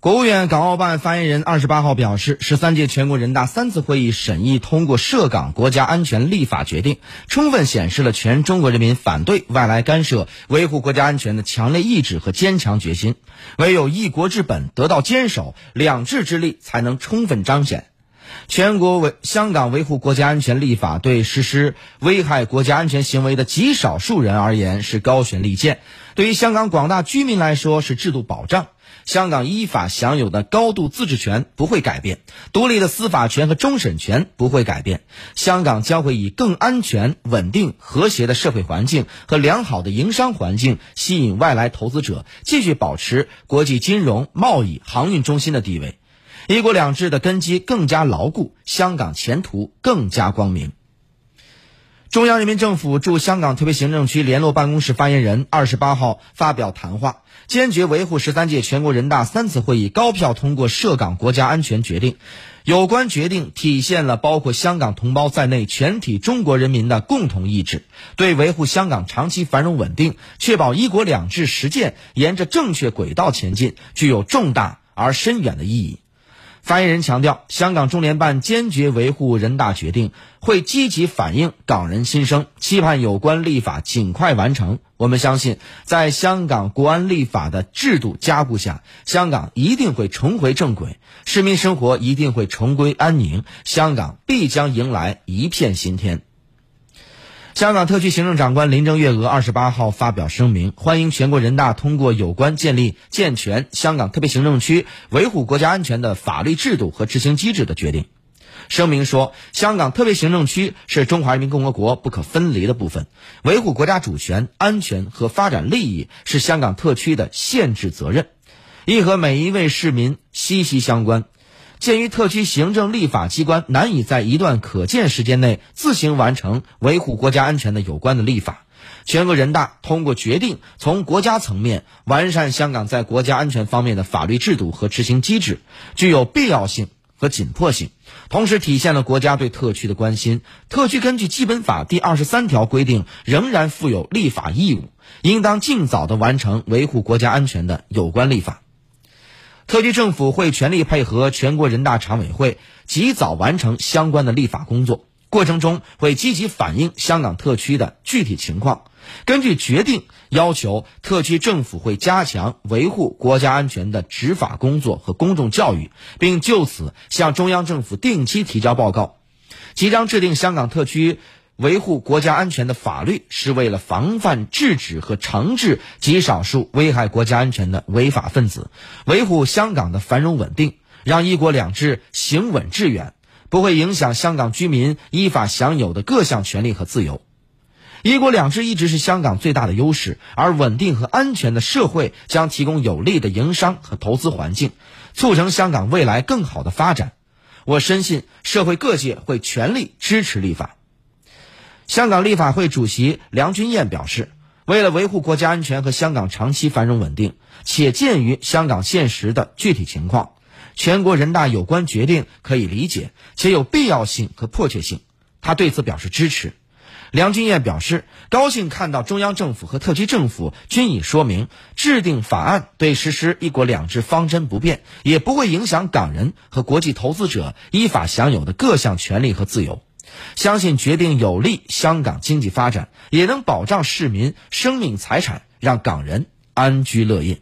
国务院港澳办发言人二十八号表示，十三届全国人大三次会议审议通过涉港国家安全立法决定，充分显示了全中国人民反对外来干涉、维护国家安全的强烈意志和坚强决心。唯有一国之本得到坚守，两制之力才能充分彰显。全国维香港维护国家安全立法对实施危害国家安全行为的极少数人而言是高悬利剑，对于香港广大居民来说是制度保障。香港依法享有的高度自治权不会改变，独立的司法权和终审权不会改变。香港将会以更安全、稳定、和谐的社会环境和良好的营商环境吸引外来投资者，继续保持国际金融、贸易、航运中心的地位。一国两制的根基更加牢固，香港前途更加光明。中央人民政府驻香港特别行政区联络办公室发言人二十八号发表谈话，坚决维护十三届全国人大三次会议高票通过涉港国家安全决定。有关决定体现了包括香港同胞在内全体中国人民的共同意志，对维护香港长期繁荣稳定、确保一国两制实践沿着正确轨道前进，具有重大而深远的意义。发言人强调，香港中联办坚决维护人大决定，会积极反映港人心声，期盼有关立法尽快完成。我们相信，在香港国安立法的制度加固下，香港一定会重回正轨，市民生活一定会重归安宁，香港必将迎来一片新天。香港特区行政长官林郑月娥二十八号发表声明，欢迎全国人大通过有关建立健全香港特别行政区维护国家安全的法律制度和执行机制的决定。声明说，香港特别行政区是中华人民共和国不可分离的部分，维护国家主权、安全和发展利益是香港特区的宪制责任，亦和每一位市民息息相关。鉴于特区行政立法机关难以在一段可见时间内自行完成维护国家安全的有关的立法，全国人大通过决定，从国家层面完善香港在国家安全方面的法律制度和执行机制，具有必要性和紧迫性，同时体现了国家对特区的关心。特区根据基本法第二十三条规定，仍然负有立法义务，应当尽早的完成维护国家安全的有关立法。特区政府会全力配合全国人大常委会，及早完成相关的立法工作。过程中会积极反映香港特区的具体情况，根据决定要求，特区政府会加强维护国家安全的执法工作和公众教育，并就此向中央政府定期提交报告。即将制定香港特区。维护国家安全的法律是为了防范、制止和惩治极少数危害国家安全的违法分子，维护香港的繁荣稳定，让一国两制行稳致远，不会影响香港居民依法享有的各项权利和自由。一国两制一直是香港最大的优势，而稳定和安全的社会将提供有利的营商和投资环境，促成香港未来更好的发展。我深信社会各界会全力支持立法。香港立法会主席梁君彦表示，为了维护国家安全和香港长期繁荣稳定，且鉴于香港现实的具体情况，全国人大有关决定可以理解，且有必要性和迫切性。他对此表示支持。梁君彦表示，高兴看到中央政府和特区政府均已说明，制定法案对实施“一国两制”方针不变，也不会影响港人和国际投资者依法享有的各项权利和自由。相信决定有利香港经济发展，也能保障市民生命财产，让港人安居乐业。